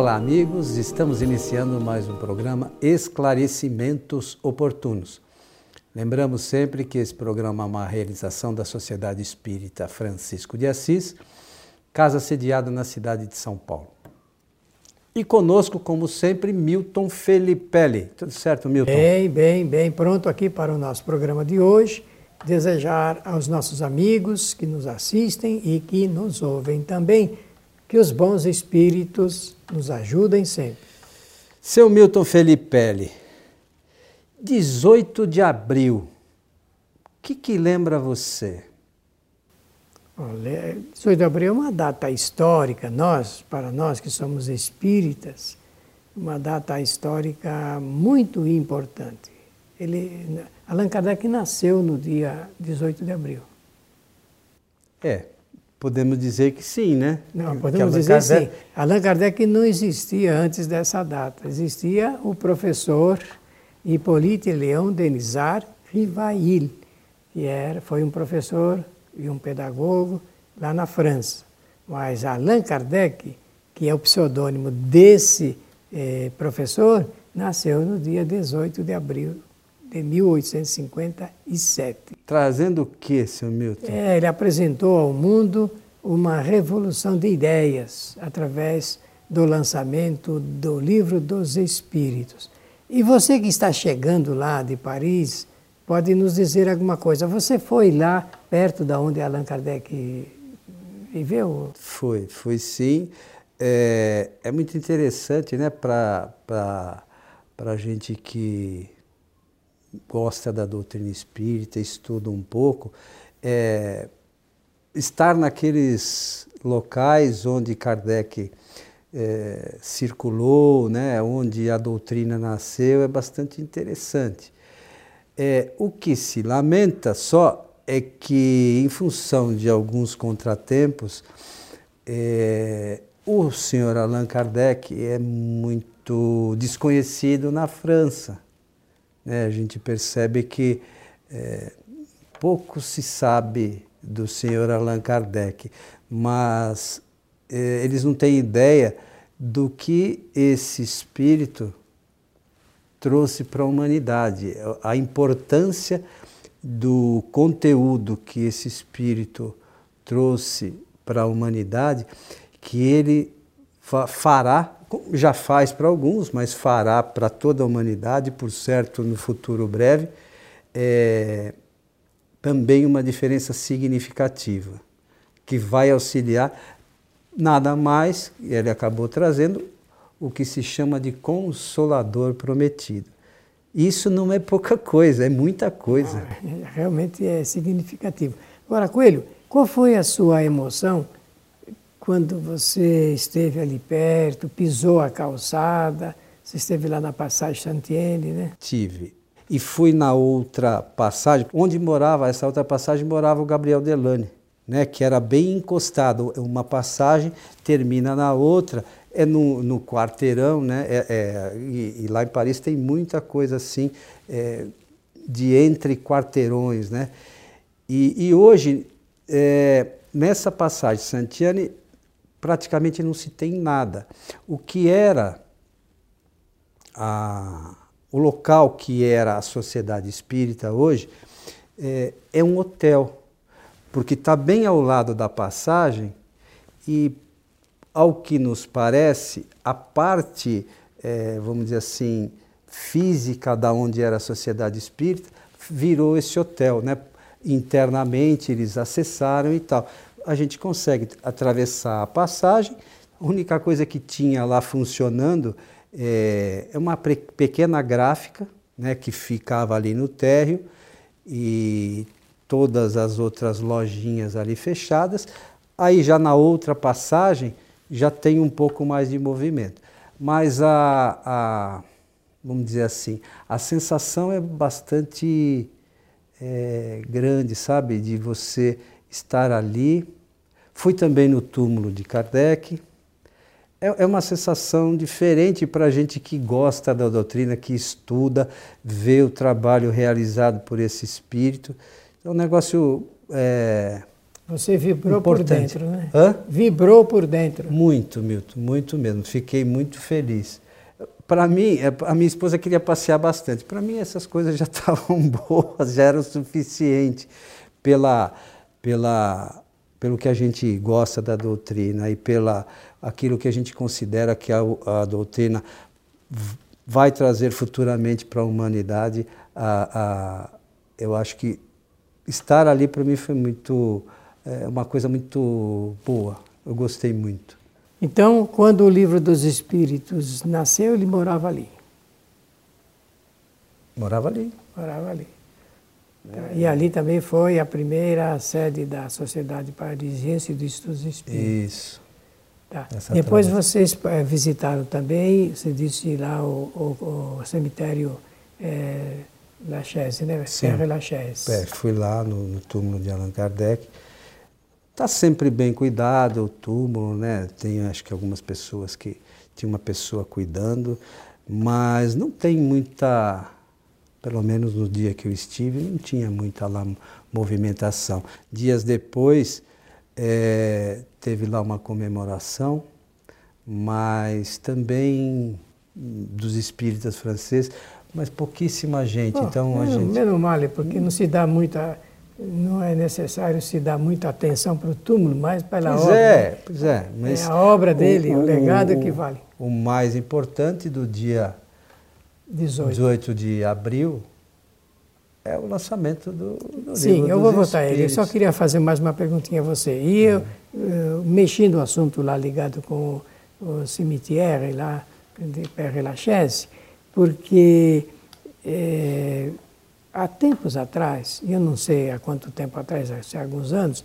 Olá, amigos. Estamos iniciando mais um programa Esclarecimentos Oportunos. Lembramos sempre que esse programa é uma realização da Sociedade Espírita Francisco de Assis, casa sediada na cidade de São Paulo. E conosco, como sempre, Milton Felipelli. Tudo certo, Milton? Bem, bem, bem. Pronto aqui para o nosso programa de hoje. Desejar aos nossos amigos que nos assistem e que nos ouvem também que os bons espíritos nos ajudem sempre. Seu Milton Felipelli, 18 de abril, o que, que lembra você? Olha, 18 de abril é uma data histórica, nós, para nós que somos espíritas, uma data histórica muito importante. Ele, Allan Kardec nasceu no dia 18 de abril. É, Podemos dizer que sim, né? Não, podemos dizer Kardec... sim. Allan Kardec não existia antes dessa data. Existia o professor Hippolyte Leão Denisard Rivail, que era, foi um professor e um pedagogo lá na França. Mas Allan Kardec, que é o pseudônimo desse eh, professor, nasceu no dia 18 de abril de 1857. Trazendo o que, seu Milton? É, ele apresentou ao mundo uma revolução de ideias através do lançamento do Livro dos Espíritos. E você que está chegando lá de Paris, pode nos dizer alguma coisa. Você foi lá perto da onde Allan Kardec viveu? Foi, foi sim. É, é muito interessante né, para a gente que gosta da doutrina espírita, estuda um pouco, é, estar naqueles locais onde Kardec é, circulou, né, onde a doutrina nasceu, é bastante interessante. É, o que se lamenta só é que, em função de alguns contratempos, é, o senhor Allan Kardec é muito desconhecido na França. Né? A gente percebe que é, pouco se sabe do senhor Allan Kardec, mas é, eles não têm ideia do que esse espírito trouxe para a humanidade, a importância do conteúdo que esse espírito trouxe para a humanidade, que ele fará já faz para alguns, mas fará para toda a humanidade, por certo, no futuro breve, é, também uma diferença significativa, que vai auxiliar nada mais, ele acabou trazendo, o que se chama de consolador prometido. Isso não é pouca coisa, é muita coisa. Ah, realmente é significativo. Agora, Coelho, qual foi a sua emoção quando você esteve ali perto, pisou a calçada, você esteve lá na passagem Chantiene, né? Tive. E fui na outra passagem, onde morava, essa outra passagem, morava o Gabriel Delane, né? que era bem encostado. Uma passagem termina na outra, é no, no quarteirão, né? É, é, e, e, lá em Paris tem muita coisa assim, é, de entre quarteirões, né? E, e hoje, é, nessa passagem Santiane, praticamente não se tem nada. O que era a, o local que era a sociedade espírita hoje é, é um hotel, porque está bem ao lado da passagem e, ao que nos parece, a parte, é, vamos dizer assim, física da onde era a sociedade espírita virou esse hotel, né? Internamente eles acessaram e tal a gente consegue atravessar a passagem. A única coisa que tinha lá funcionando é, é uma pequena gráfica né, que ficava ali no térreo e todas as outras lojinhas ali fechadas. Aí já na outra passagem já tem um pouco mais de movimento. Mas a, a vamos dizer assim, a sensação é bastante é, grande, sabe? De você estar ali. Fui também no túmulo de Kardec. É, é uma sensação diferente para a gente que gosta da doutrina, que estuda, vê o trabalho realizado por esse espírito. É um negócio. É... Você vibrou importante. por dentro, né? Hã? Vibrou por dentro. Muito, Milton, muito mesmo. Fiquei muito feliz. Para mim, é, a minha esposa queria passear bastante. Para mim, essas coisas já estavam boas, já eram suficiente pela, pela, pelo que a gente gosta da doutrina e pela aquilo que a gente considera que a, a doutrina vai trazer futuramente para a humanidade. A, a, eu acho que estar ali para mim foi muito é uma coisa muito boa. Eu gostei muito. Então, quando o livro dos Espíritos nasceu, ele morava ali. Morava ali. Morava ali. É. E ali também foi a primeira sede da Sociedade Parisiense de Estudos Espíritos. Isso. Tá. Depois vocês é, visitaram também, você disse lá o, o, o cemitério é, Lachaise, né? Sim. Père Lachaise. É, fui lá no, no túmulo de Allan Kardec. Está sempre bem cuidado o túmulo, né? Tem acho que algumas pessoas que tinha uma pessoa cuidando, mas não tem muita, pelo menos no dia que eu estive, não tinha muita lá movimentação. Dias depois é, teve lá uma comemoração, mas também dos espíritas franceses, mas pouquíssima gente. Oh, então a menos, gente menos mal, porque não se dá muita não é necessário se dar muita atenção para o túmulo, mas pela pois obra. É, pois é, mas é a obra dele, o, o, o legado que vale. O mais importante do dia 18, 18 de abril é o lançamento do, do Sim, livro eu vou votar ele. Eu só queria fazer mais uma perguntinha a você. E eu, eu mexendo o assunto lá ligado com o, cemitério lá de Père Lachaise, porque é, há tempos atrás, eu não sei há quanto tempo atrás, há alguns anos,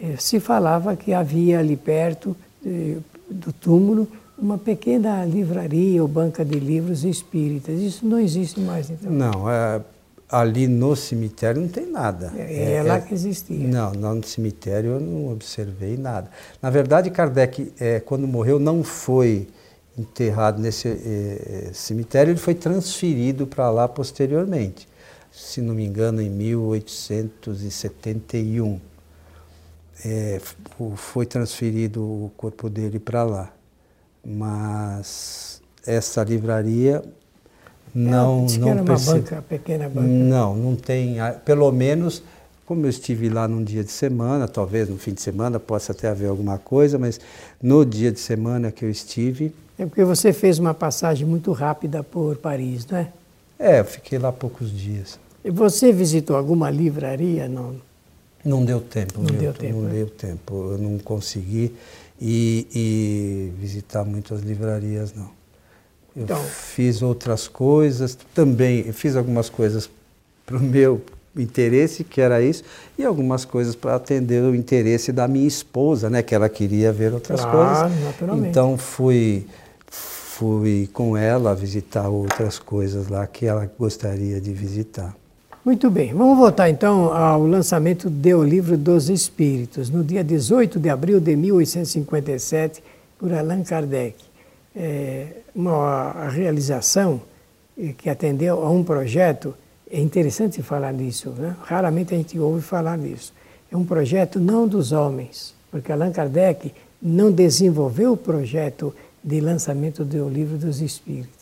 eh, se falava que havia ali perto eh, do túmulo uma pequena livraria ou banca de livros espíritas. Isso não existe mais, então? Não, é, ali no cemitério não tem nada. É, é, é lá que existia. Não, no cemitério eu não observei nada. Na verdade, Kardec, é, quando morreu, não foi enterrado nesse é, cemitério, ele foi transferido para lá posteriormente se não me engano, em 1871. É, foi transferido o corpo dele para lá. Mas essa livraria não, não era uma banca, pequena banca. Não, não tem, pelo menos como eu estive lá num dia de semana, talvez no fim de semana possa até haver alguma coisa, mas no dia de semana que eu estive. É porque você fez uma passagem muito rápida por Paris, não é? É, eu fiquei lá poucos dias. E você visitou alguma livraria? Não, não deu tempo. Não deu tempo. Não né? deu tempo. Eu não consegui e, e visitar muitas livrarias, não. Eu então, fiz outras coisas, também fiz algumas coisas para o meu interesse, que era isso, e algumas coisas para atender o interesse da minha esposa, né, que ela queria ver outras claro, coisas. Naturalmente. Então fui fui com ela visitar outras coisas lá que ela gostaria de visitar. Muito bem, vamos voltar então ao lançamento do Livro dos Espíritos, no dia 18 de abril de 1857, por Allan Kardec. É uma realização que atendeu a um projeto, é interessante falar nisso, né? raramente a gente ouve falar nisso. É um projeto não dos homens, porque Allan Kardec não desenvolveu o projeto de lançamento do Livro dos Espíritos.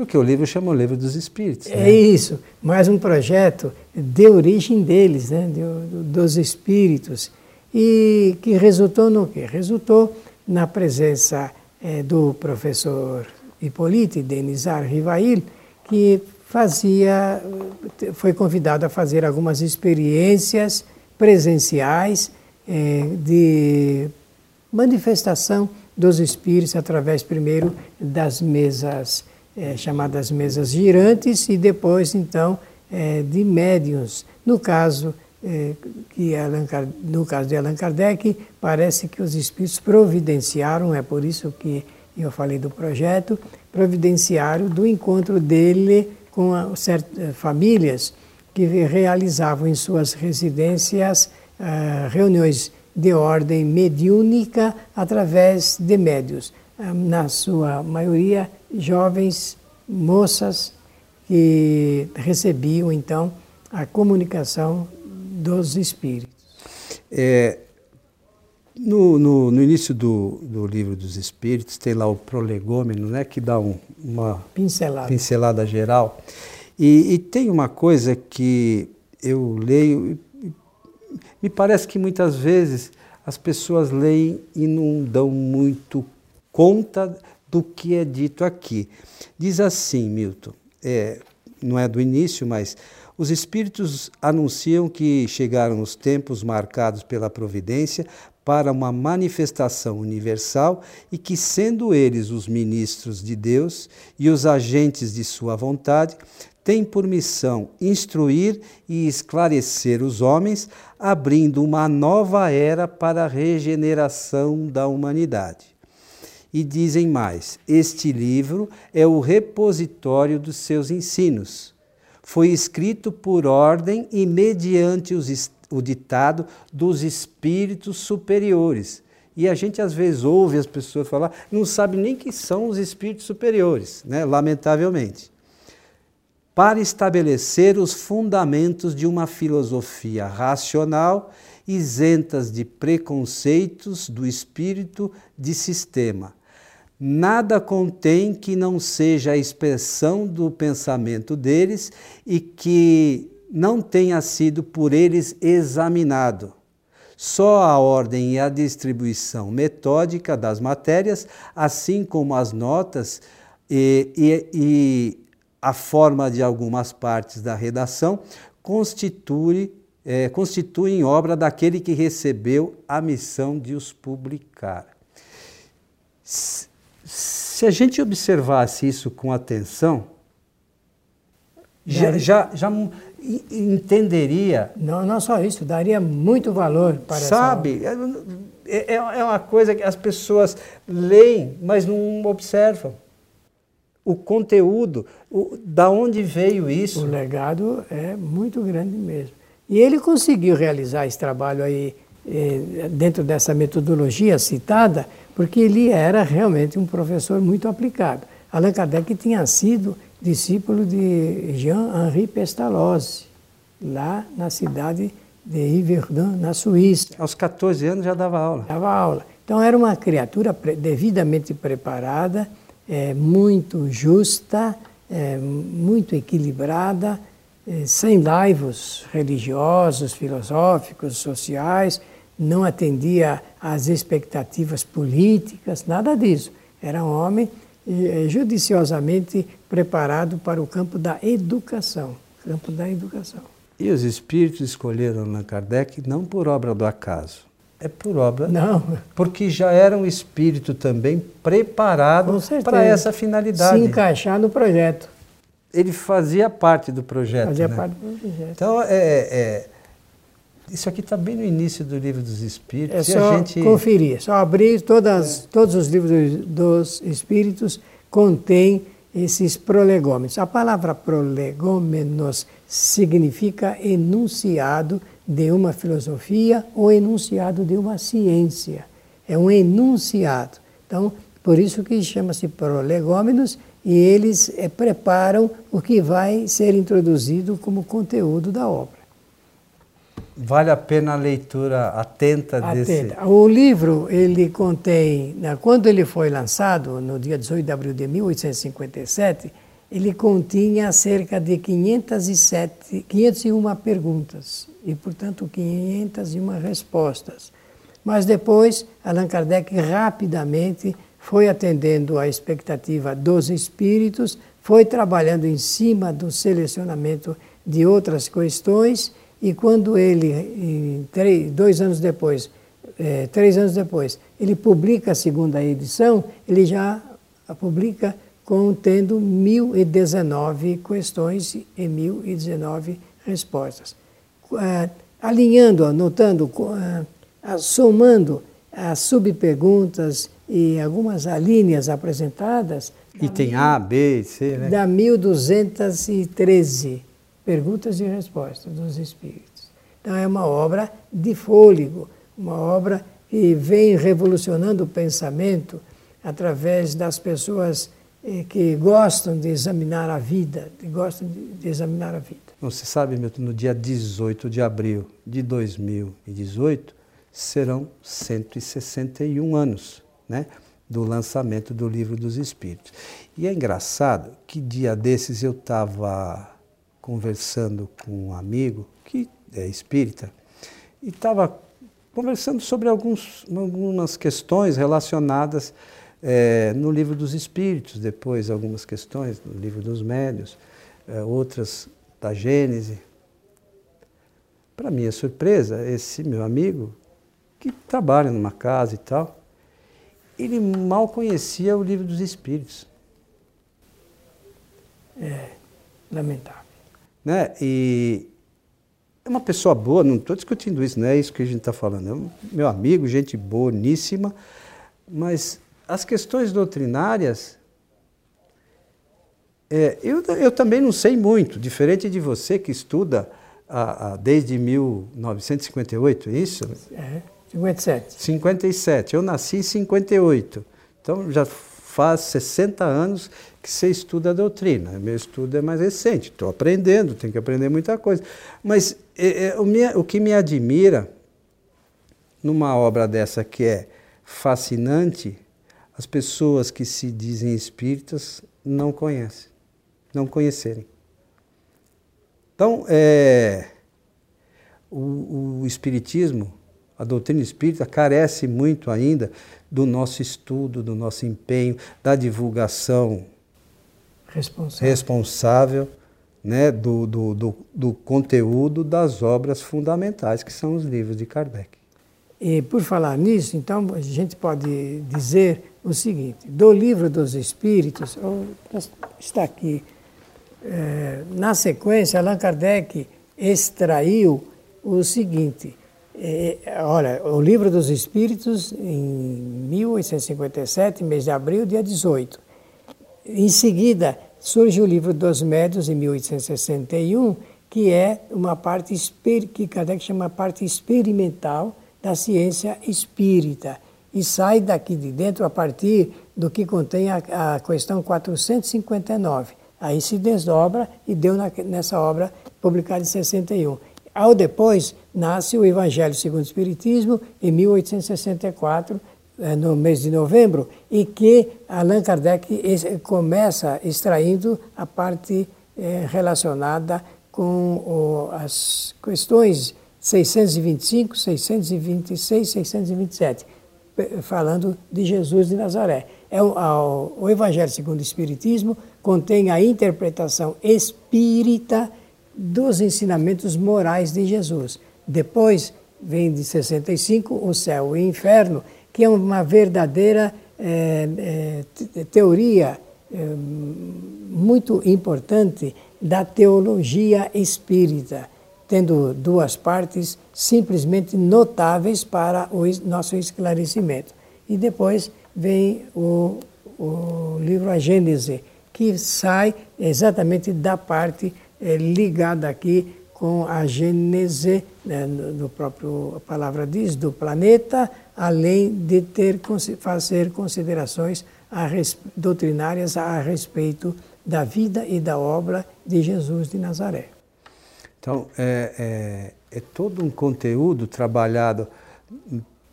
Porque o livro chama o Livro dos Espíritos. É né? isso, mais um projeto de origem deles, né, de, dos espíritos, e que resultou no quê? Resultou na presença é, do professor Hippolyte Denizar Rivail, que fazia, foi convidado a fazer algumas experiências presenciais é, de manifestação dos espíritos através primeiro das mesas é, chamadas mesas girantes e depois, então, é, de médiuns. No caso, é, que Allan, no caso de Allan Kardec, parece que os espíritos providenciaram, é por isso que eu falei do projeto, providenciaram do encontro dele com certas é, famílias que realizavam em suas residências uh, reuniões de ordem mediúnica através de médios. Uh, na sua maioria, jovens moças que recebiam então a comunicação dos espíritos. É, No, no, no, início do, do livro dos Espíritos tem lá o prolegômeno, né, que dá um, uma pincelada, pincelada geral. E, e, tem uma coisa que eu leio, me parece que muitas vezes as pessoas leem e não dão muito conta do que é dito aqui. Diz assim, Milton, é, não é do início, mas os Espíritos anunciam que chegaram os tempos marcados pela providência para uma manifestação universal e que, sendo eles os ministros de Deus e os agentes de sua vontade, têm por missão instruir e esclarecer os homens, abrindo uma nova era para a regeneração da humanidade. E dizem mais: este livro é o repositório dos seus ensinos. Foi escrito por ordem e mediante os, o ditado dos espíritos superiores. E a gente às vezes ouve as pessoas falar, não sabe nem que são os espíritos superiores, né? lamentavelmente. Para estabelecer os fundamentos de uma filosofia racional, isentas de preconceitos do espírito de sistema nada contém que não seja a expressão do pensamento deles e que não tenha sido por eles examinado. Só a ordem e a distribuição metódica das matérias, assim como as notas e, e, e a forma de algumas partes da redação, constitui, é, constituem obra daquele que recebeu a missão de os publicar. Se a gente observasse isso com atenção, já, já, já entenderia. Não, não só isso, daria muito valor para Sabe, essa... é, é, é uma coisa que as pessoas leem, mas não observam. O conteúdo, o, da onde veio isso. O legado é muito grande mesmo. E ele conseguiu realizar esse trabalho aí dentro dessa metodologia citada, porque ele era realmente um professor muito aplicado. Allan Kardec tinha sido discípulo de Jean-Henri Pestalozzi, lá na cidade de Yverdun, na Suíça. Aos 14 anos já dava aula. Dava aula. Então era uma criatura devidamente preparada, é, muito justa, é, muito equilibrada, é, sem laivos religiosos, filosóficos, sociais, não atendia às expectativas políticas, nada disso. Era um homem eh, judiciosamente preparado para o campo da educação, campo da educação. E os espíritos escolheram Allan Kardec não por obra do acaso, é por obra. Não. Porque já era um espírito também preparado para essa finalidade. Se encaixar no projeto. Ele fazia parte do projeto. Fazia né? parte do projeto. Então, é, é isso aqui está bem no início do livro dos Espíritos. É só gente... conferir, só abrir todas, é. todos os livros dos Espíritos contém esses prolegômenos. A palavra prolegômenos significa enunciado de uma filosofia ou enunciado de uma ciência. É um enunciado. Então, por isso que chama-se prolegômenos e eles é, preparam o que vai ser introduzido como conteúdo da obra vale a pena a leitura atenta, atenta. desse... O livro, ele contém, né, quando ele foi lançado, no dia 18 de abril de 1857, ele continha cerca de 507, 501 perguntas e, portanto, 501 respostas. Mas depois, Allan Kardec rapidamente foi atendendo à expectativa dos espíritos, foi trabalhando em cima do selecionamento de outras questões e quando ele, três, dois anos depois, é, três anos depois, ele publica a segunda edição, ele já publica contendo 1019 questões e 1019 respostas. É, alinhando, anotando, é, somando as subperguntas e algumas alíneas apresentadas. E tem A, B, C, né? Dá 1213 perguntas e respostas dos espíritos. Então é uma obra de fôlego, uma obra que vem revolucionando o pensamento através das pessoas eh, que gostam de examinar a vida, que gostam de, examinar a vida. Você sabe, Milton, no dia 18 de abril de 2018, serão 161 anos né, do lançamento do Livro dos Espíritos. E é engraçado que dia desses eu estava conversando com um amigo que é espírita e estava conversando sobre alguns, algumas questões relacionadas é, no livro dos Espíritos, depois algumas questões no livro dos Médios, é, outras da Gênese. Para minha surpresa, esse meu amigo, que trabalha numa casa e tal, ele mal conhecia o livro dos Espíritos. É, lamentável. Né? E é uma pessoa boa, não estou discutindo isso, não é isso que a gente está falando. É um meu amigo, gente boníssima, mas as questões doutrinárias, é, eu, eu também não sei muito, diferente de você que estuda a, a, desde 1958, é isso? É, 57. 57. Eu nasci em 58. Então já faz 60 anos que você estuda a doutrina. Meu estudo é mais recente, estou aprendendo, tenho que aprender muita coisa. Mas é, é, o, minha, o que me admira numa obra dessa que é fascinante as pessoas que se dizem espíritas não conhecem, não conhecerem. Então, é, o, o Espiritismo, a doutrina espírita, carece muito ainda do nosso estudo, do nosso empenho, da divulgação responsável, responsável né, do, do, do, do conteúdo das obras fundamentais, que são os livros de Kardec. E por falar nisso, então a gente pode dizer o seguinte: do livro dos Espíritos, está aqui, é, na sequência, Allan Kardec extraiu o seguinte. É, olha, o livro dos Espíritos, em 1857, mês de abril, dia 18. Em seguida, surge o livro dos Médios, em 1861, que é uma parte que Kardec chama parte experimental da ciência espírita e sai daqui de dentro a partir do que contém a, a questão 459. Aí se desdobra e deu na, nessa obra publicada em 61. Ao depois, nasce o Evangelho segundo o Espiritismo, em 1864, eh, no mês de novembro, e que Allan Kardec começa extraindo a parte eh, relacionada com as questões 625, 626, 627, falando de Jesus de Nazaré. É o, o Evangelho segundo o Espiritismo contém a interpretação espírita dos ensinamentos morais de Jesus. Depois vem de 65 o céu e o inferno, que é uma verdadeira é, é, teoria é, muito importante da teologia espírita tendo duas partes simplesmente notáveis para o nosso esclarecimento. E depois vem o, o livro A Gênese, que sai exatamente da parte ligada aqui com a gênese, né, no próprio a palavra diz, do planeta, além de ter fazer considerações a, doutrinárias a respeito da vida e da obra de Jesus de Nazaré. Então, é, é, é todo um conteúdo trabalhado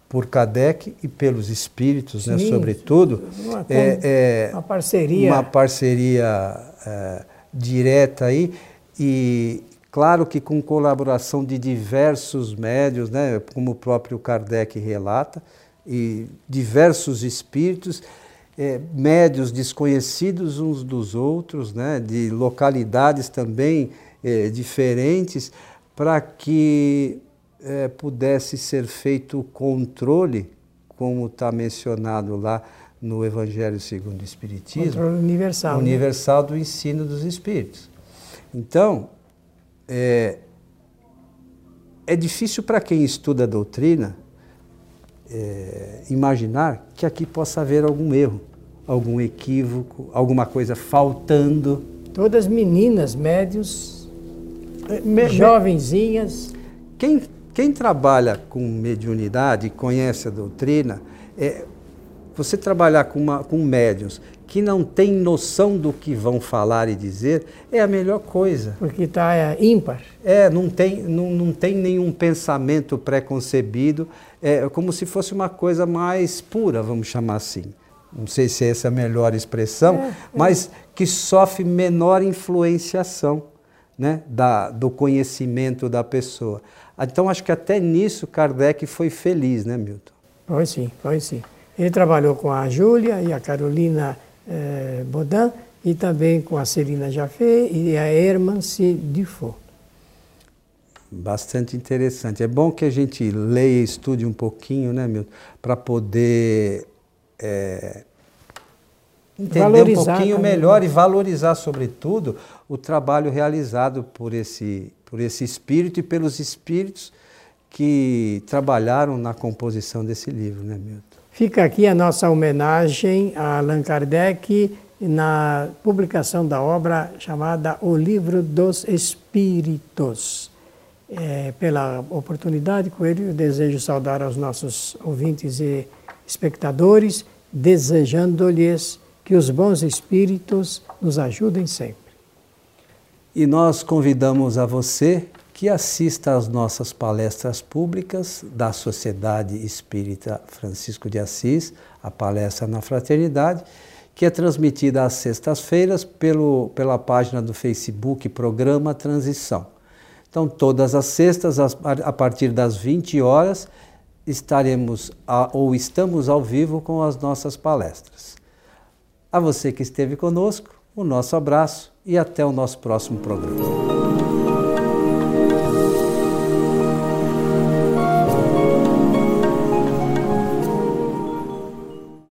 por Kardec e pelos espíritos, né, Sim, né, sobretudo. Uma, é, é, uma parceria. Uma parceria é, direta aí. E claro que com colaboração de diversos médios, né, como o próprio Kardec relata, e diversos espíritos, é, médios desconhecidos uns dos outros, né, de localidades também é, diferentes para que é, pudesse ser feito o controle, como está mencionado lá no Evangelho segundo o Espiritismo. Controle universal. Né? Universal né? do ensino dos Espíritos. Então, é, é difícil para quem estuda a doutrina é, imaginar que aqui possa haver algum erro, algum equívoco, alguma coisa faltando. Todas meninas, médios, me, jovenzinhas. Quem, quem trabalha com mediunidade, conhece a doutrina, é, você trabalhar com, uma, com médiums que não tem noção do que vão falar e dizer, é a melhor coisa. Porque está é, ímpar. É, não tem, não, não tem nenhum pensamento preconcebido, é como se fosse uma coisa mais pura, vamos chamar assim. Não sei se é essa a melhor expressão, é, é. mas que sofre menor influenciação né, da, do conhecimento da pessoa. Então, acho que até nisso Kardec foi feliz, né, Milton? Foi sim, foi sim. Ele trabalhou com a Júlia e a Carolina eh, Baudin e também com a Celina Jaffé e a Hermance Dufault. Bastante interessante. É bom que a gente leia e estude um pouquinho, né, Milton, para poder é, entender valorizar um pouquinho também. melhor e valorizar, sobretudo, o trabalho realizado por esse, por esse espírito e pelos espíritos que trabalharam na composição desse livro, né, Milton? Fica aqui a nossa homenagem a Allan Kardec na publicação da obra chamada O Livro dos Espíritos. É, pela oportunidade, Coelho, desejo saudar aos nossos ouvintes e espectadores, desejando-lhes que os bons espíritos nos ajudem sempre. E nós convidamos a você que assista às nossas palestras públicas da Sociedade Espírita Francisco de Assis, a palestra na Fraternidade, que é transmitida às sextas-feiras pela página do Facebook Programa Transição. Então, todas as sextas, a partir das 20 horas, estaremos a, ou estamos ao vivo com as nossas palestras. A você que esteve conosco, o nosso abraço e até o nosso próximo programa.